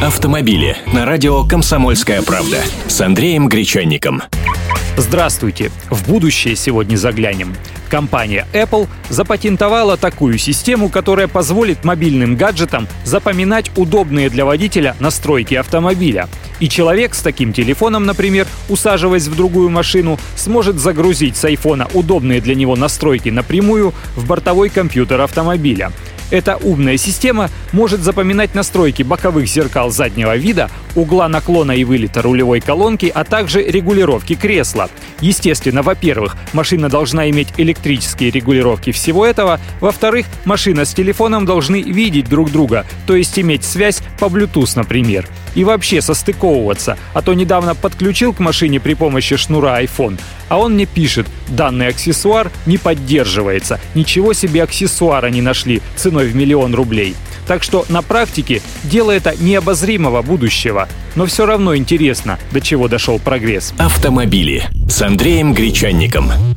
Автомобили на радио «Комсомольская правда» с Андреем Гречанником. Здравствуйте! В будущее сегодня заглянем. Компания Apple запатентовала такую систему, которая позволит мобильным гаджетам запоминать удобные для водителя настройки автомобиля. И человек с таким телефоном, например, усаживаясь в другую машину, сможет загрузить с айфона удобные для него настройки напрямую в бортовой компьютер автомобиля. Эта умная система может запоминать настройки боковых зеркал заднего вида, угла наклона и вылета рулевой колонки, а также регулировки кресла. Естественно, во-первых, машина должна иметь электрические регулировки всего этого, во-вторых, машина с телефоном должны видеть друг друга, то есть иметь связь по Bluetooth, например. И вообще состыковываться, а то недавно подключил к машине при помощи шнура iPhone, а он мне пишет, данный аксессуар не поддерживается, ничего себе аксессуара не нашли ценой в миллион рублей. Так что на практике дело это необозримого будущего. Но все равно интересно, до чего дошел прогресс. Автомобили с Андреем Гречанником.